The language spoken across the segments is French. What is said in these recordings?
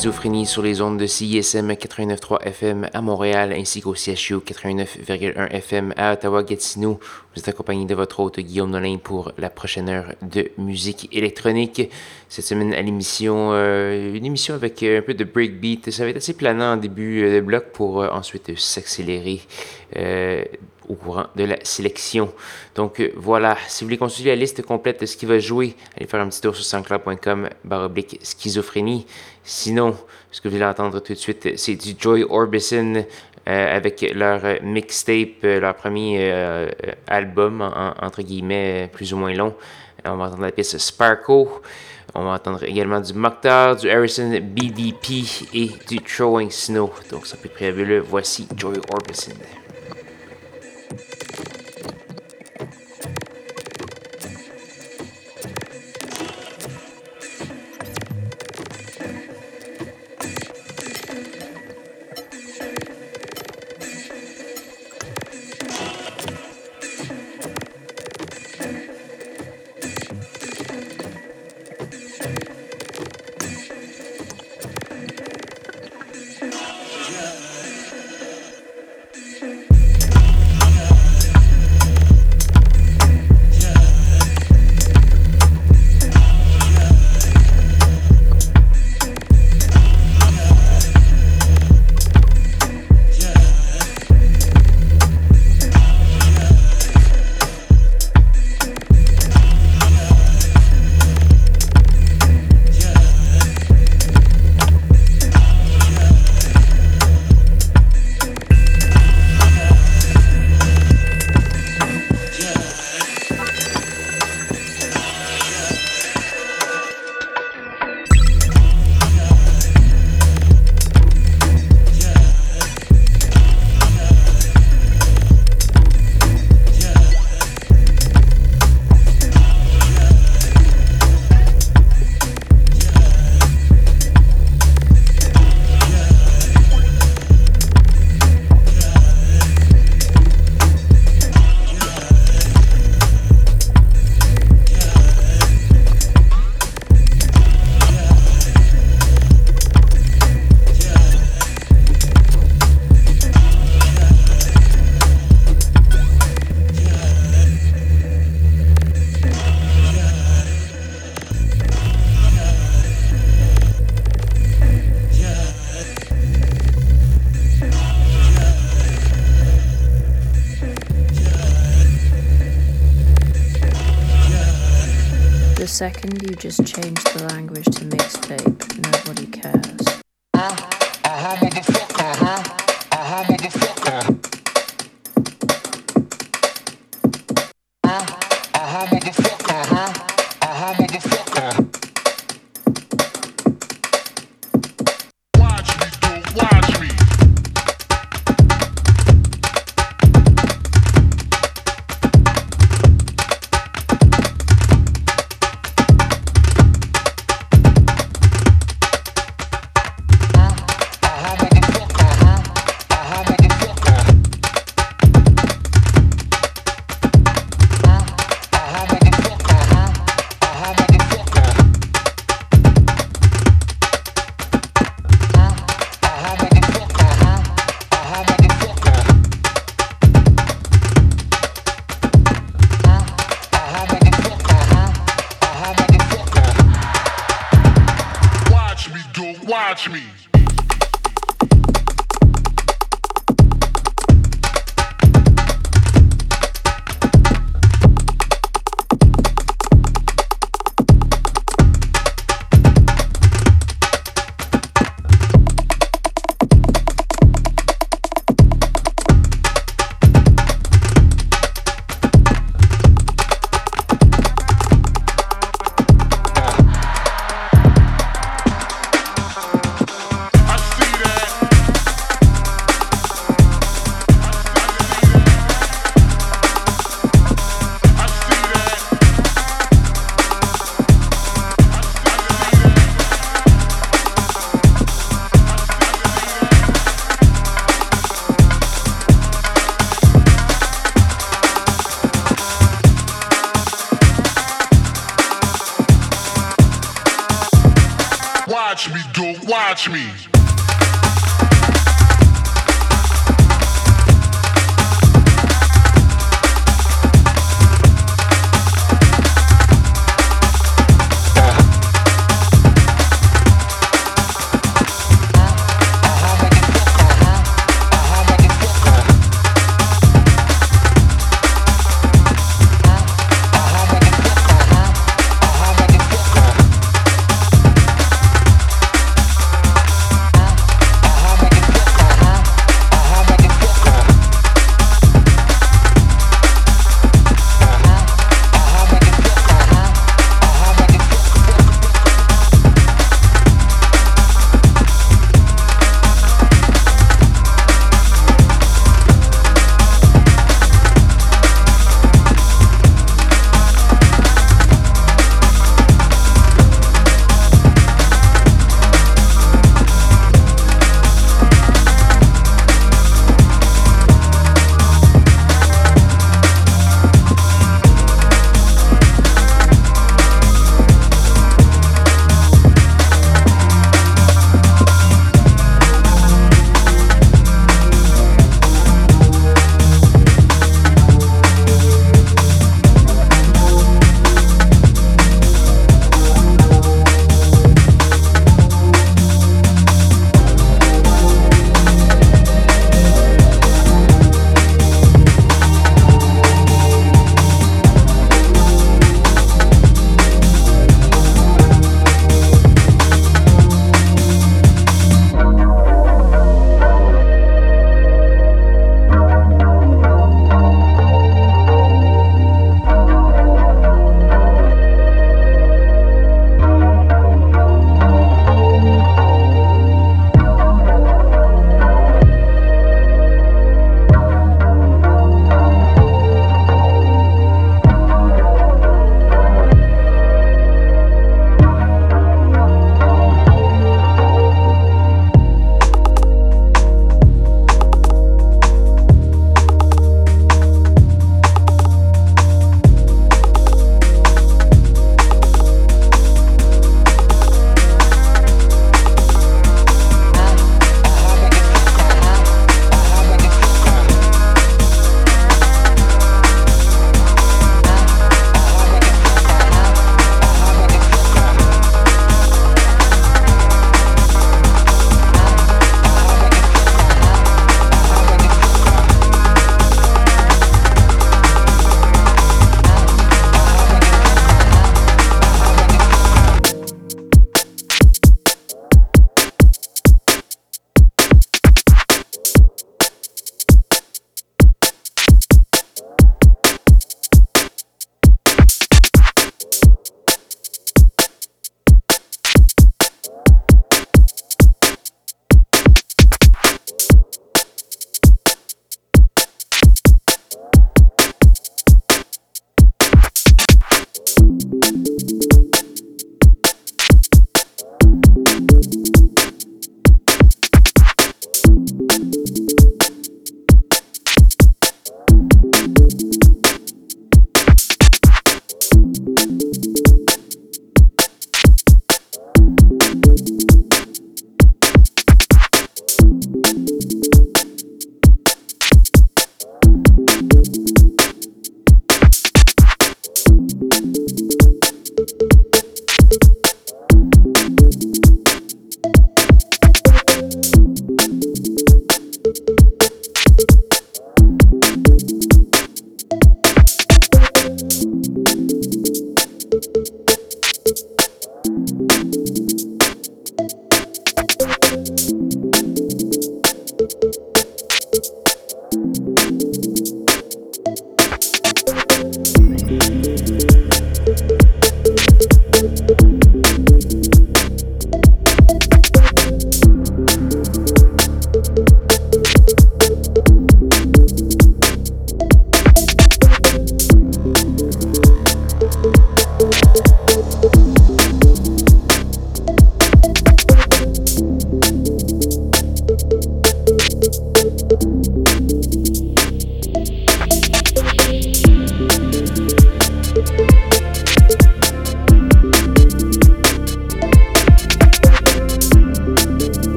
Schizophrénie sur les ondes de CISM 89.3 FM à Montréal ainsi qu'au CHU 89.1 FM à Ottawa-Gatineau. Vous êtes accompagné de votre hôte Guillaume Nolin pour la prochaine heure de musique électronique. Cette semaine à l'émission, euh, une émission avec un peu de breakbeat. Ça va être assez planant en début de bloc pour euh, ensuite s'accélérer. Euh, au courant de la sélection. Donc euh, voilà, si vous voulez consulter la liste complète de ce qui va jouer, allez faire un petit tour sur sanscloud.com baroblique schizophrénie. Sinon, ce que vous allez entendre tout de suite, c'est du Joy Orbison euh, avec leur mixtape, euh, leur premier album, entre guillemets, plus ou moins long. On va entendre la pièce Sparko. On va entendre également du Mokhtar, du Harrison BDP et du Throwing Snow. Donc, ça peut prévu Voici Joy Orbison. Second you just change the language to mixtape, nobody cares. Uh, uh-huh,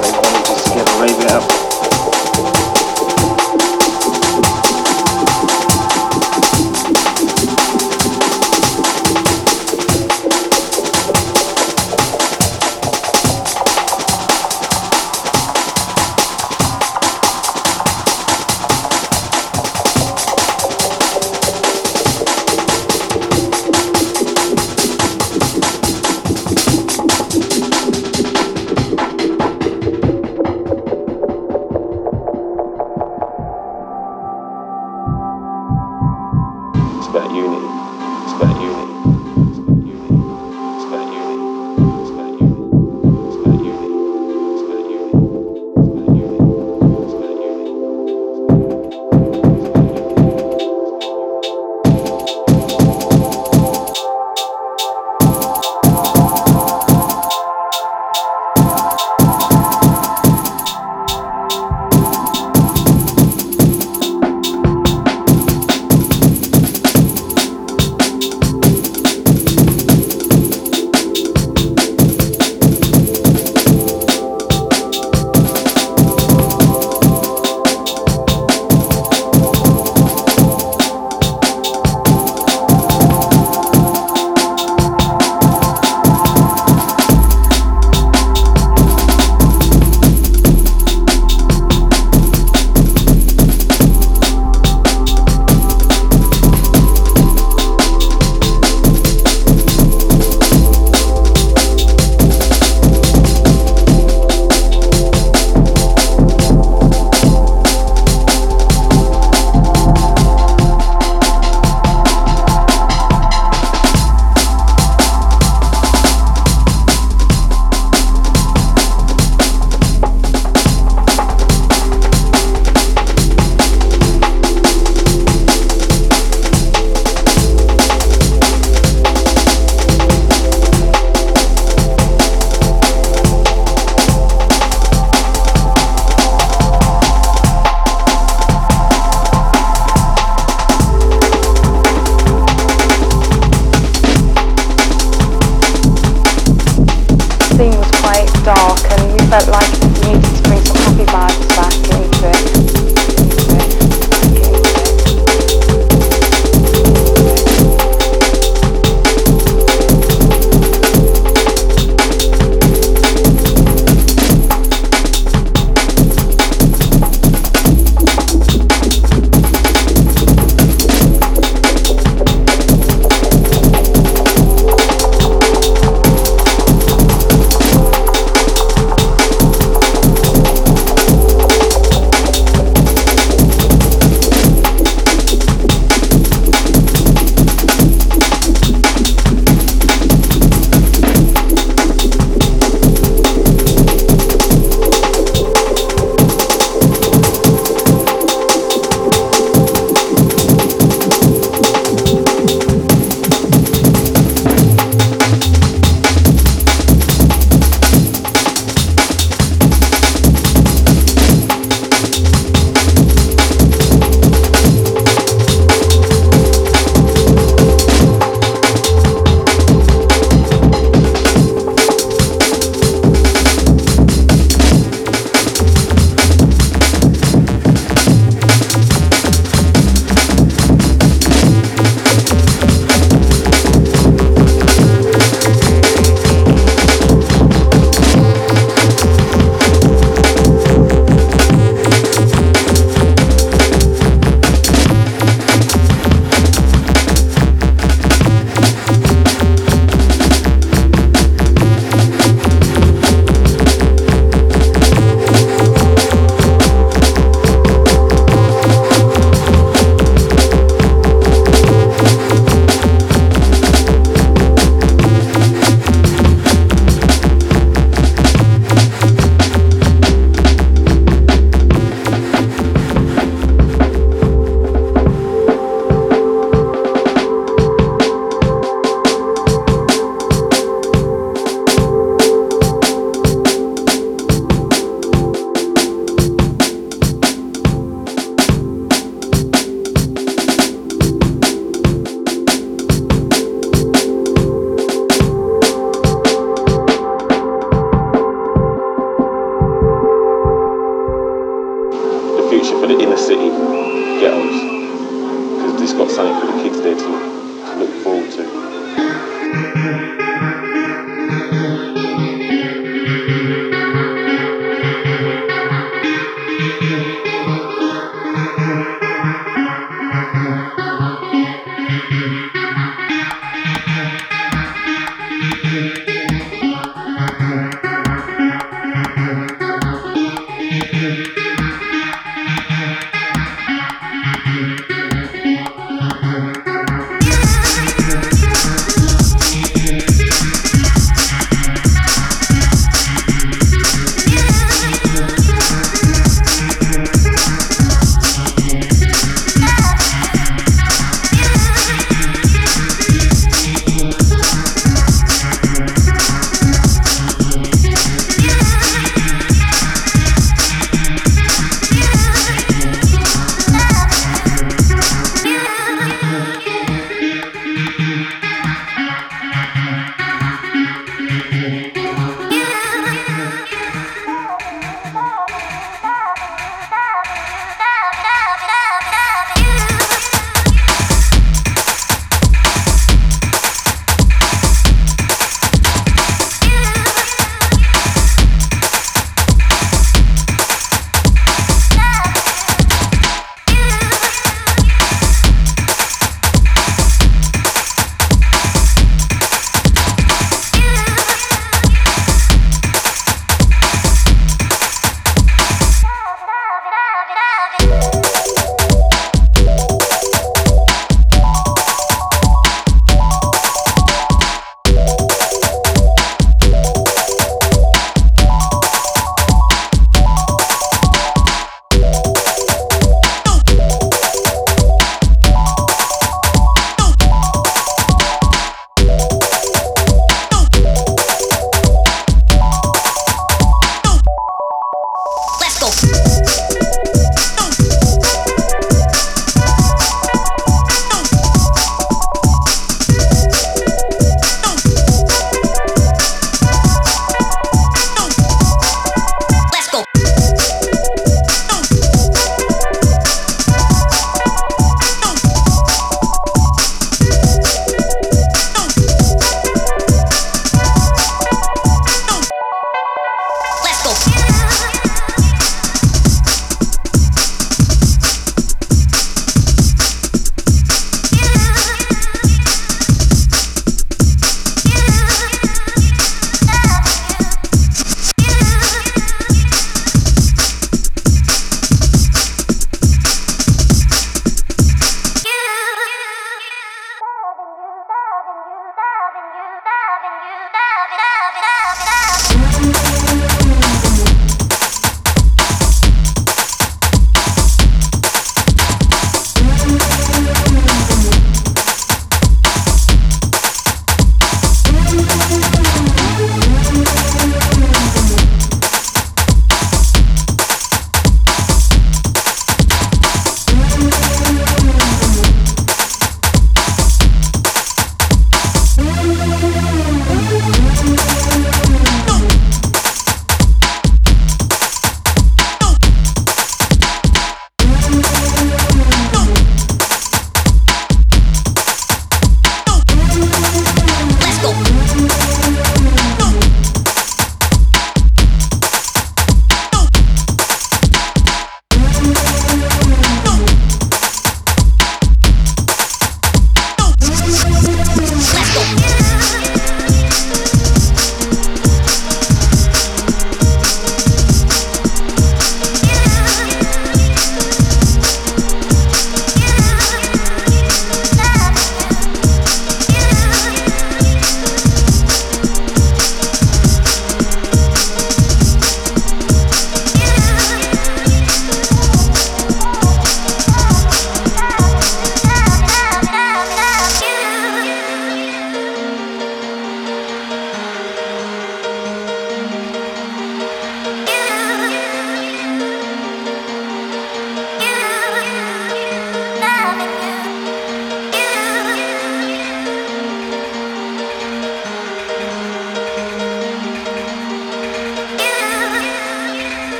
They wanted to get a raven up.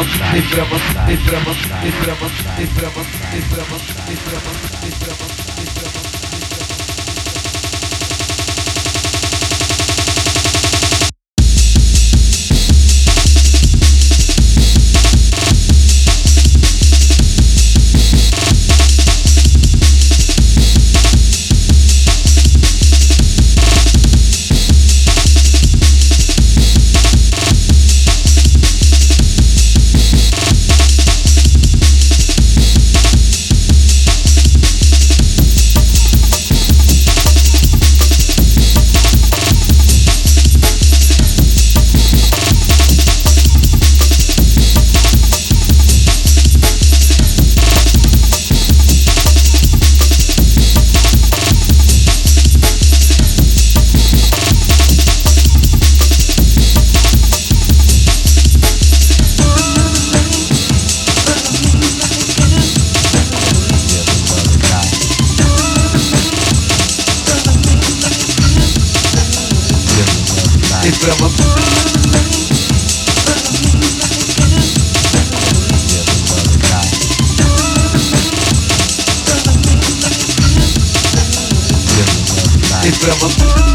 entramos, entramos, entramos, entramos, entramos, entramos. Isabella.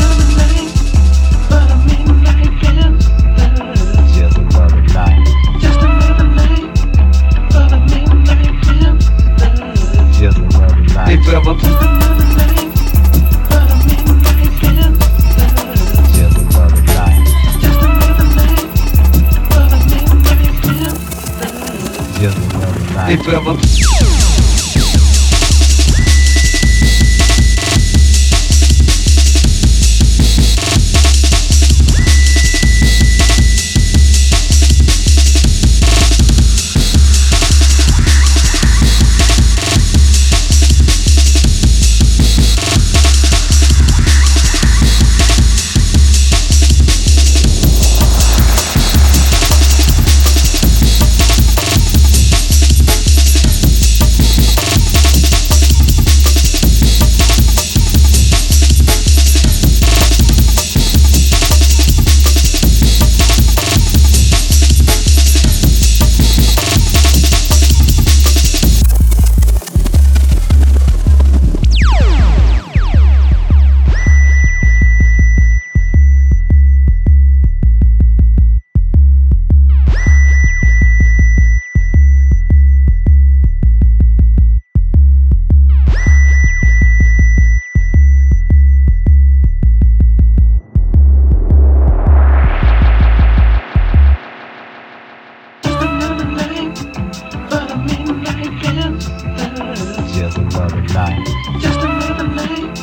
nine. Just another night,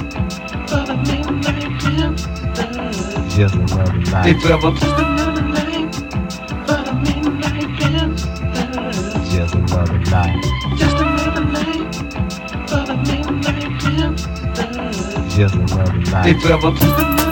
for the midnight Just another night. Hey. Just another night, for the midnight dance. Just another night. Just another night, for the midnight dance. Just another night. Just another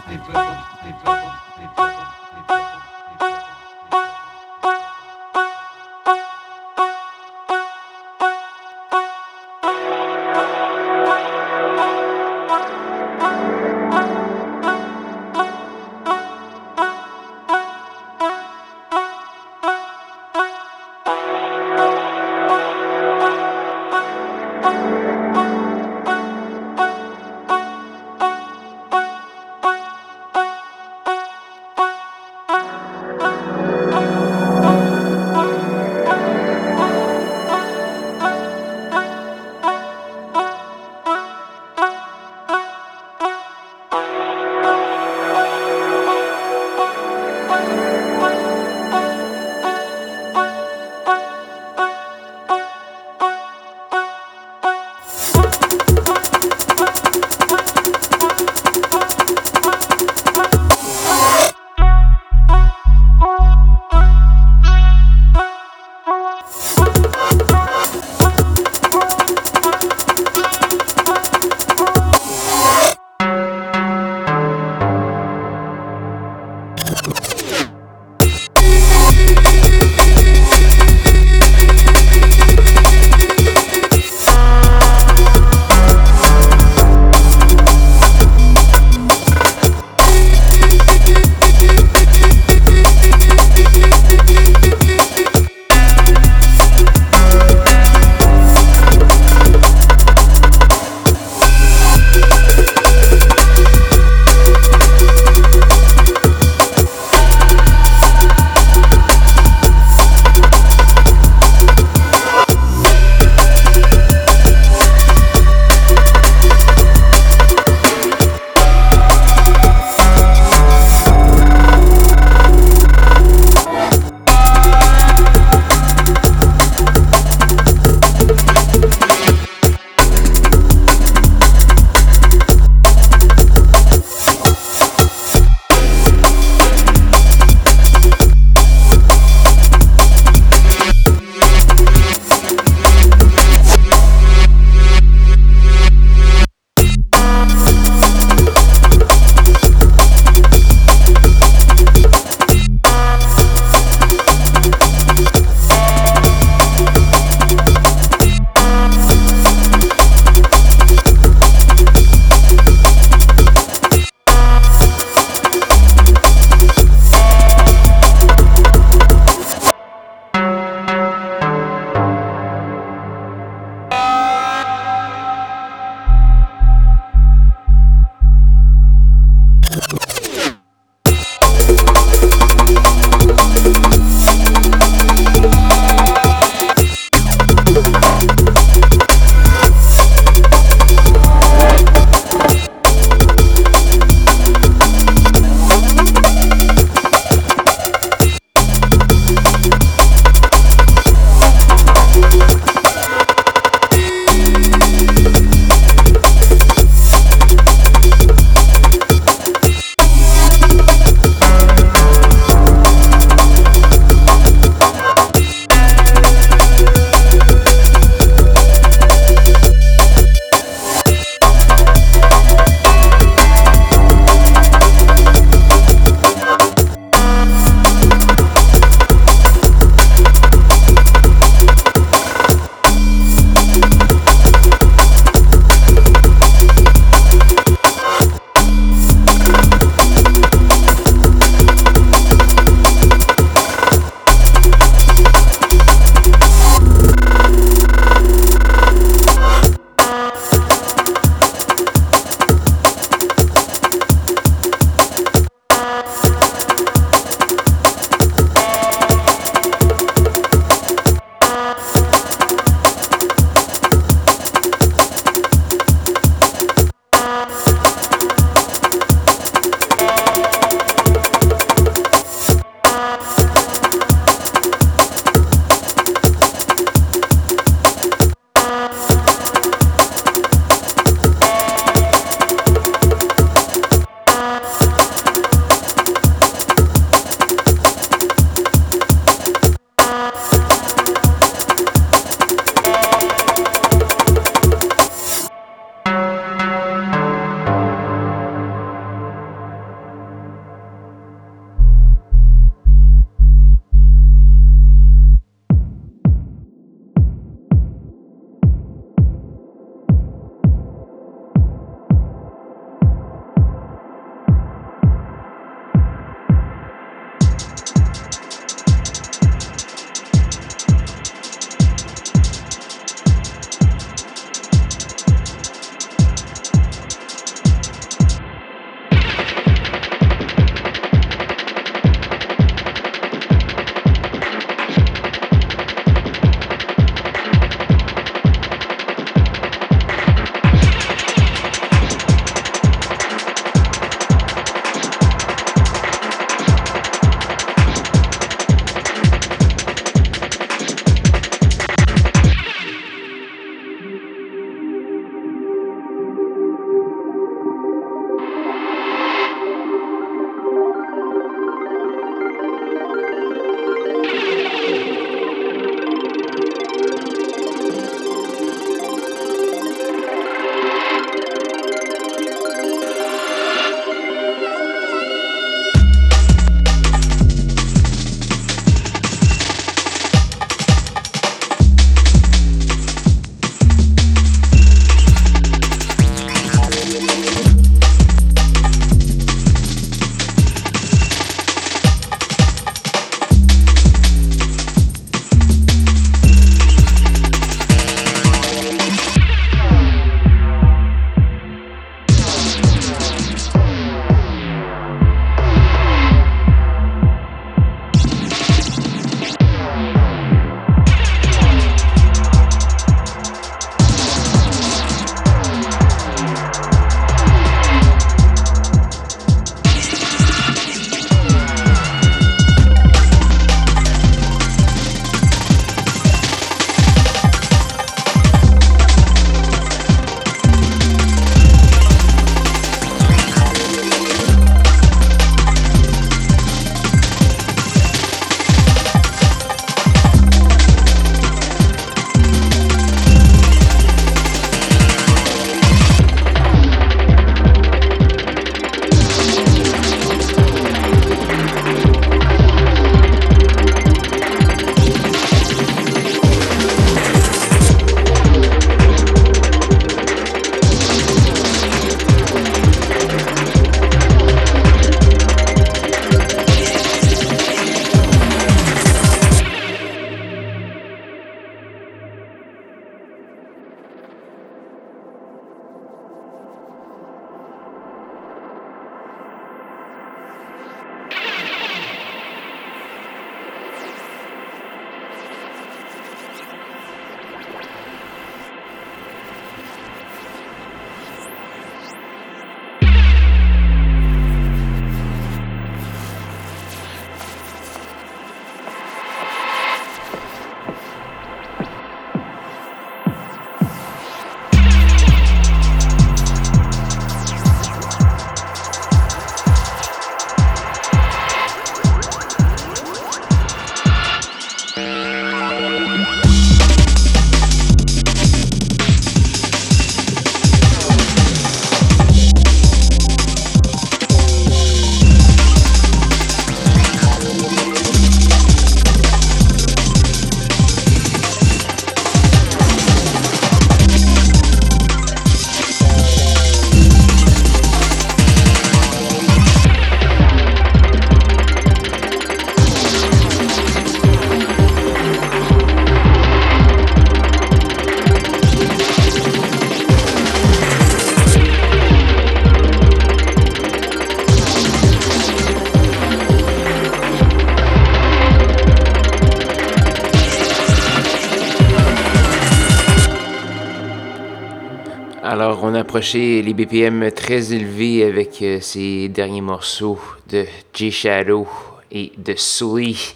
approché les BPM très élevés avec euh, ces derniers morceaux de J-Shadow et de Sully.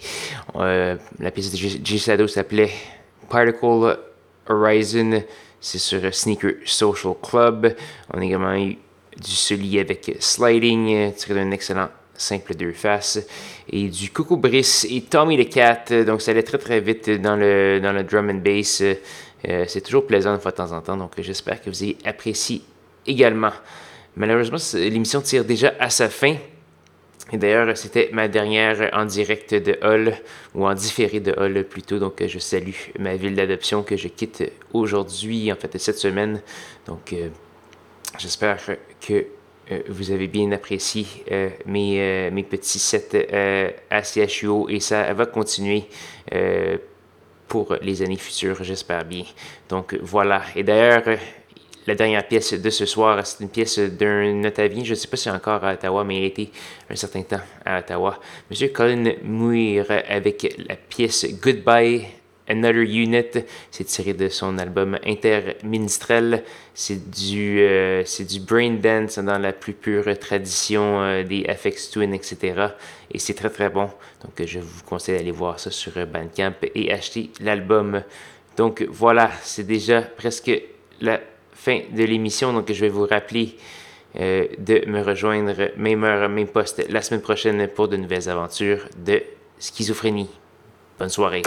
Euh, la pièce de J-Shadow s'appelait Particle Horizon. C'est sur Sneaker Social Club. On a également eu du Sully avec Sliding, tiré d'un excellent simple deux faces. Et du Coco Briss et Tommy the Cat. Donc, ça allait très très vite dans le, dans le drum and bass. Euh, c'est toujours plaisant de fois de temps en temps, donc j'espère que vous avez apprécié également. Malheureusement, l'émission tire déjà à sa fin. Et d'ailleurs, c'était ma dernière en direct de Hall, ou en différé de Hall plutôt. Donc, je salue ma ville d'adoption que je quitte aujourd'hui, en fait, cette semaine. Donc, euh, j'espère que euh, vous avez bien apprécié mes, mes petits sets à CHUO et ça va continuer pour les années futures, j'espère bien. Donc voilà. Et d'ailleurs, la dernière pièce de ce soir, c'est une pièce d'un Ottavien, je ne sais pas si encore à Ottawa, mais il a été un certain temps à Ottawa. Monsieur Colin Muir avec la pièce Goodbye Another Unit, c'est tiré de son album Interministrel. C'est du, euh, c'est du brain dance dans la plus pure tradition euh, des FX Twin, etc. Et c'est très très bon. Donc je vous conseille d'aller voir ça sur Bandcamp et acheter l'album. Donc voilà, c'est déjà presque la fin de l'émission. Donc je vais vous rappeler euh, de me rejoindre même heure, même poste la semaine prochaine pour de nouvelles aventures de schizophrénie. Bonne soirée.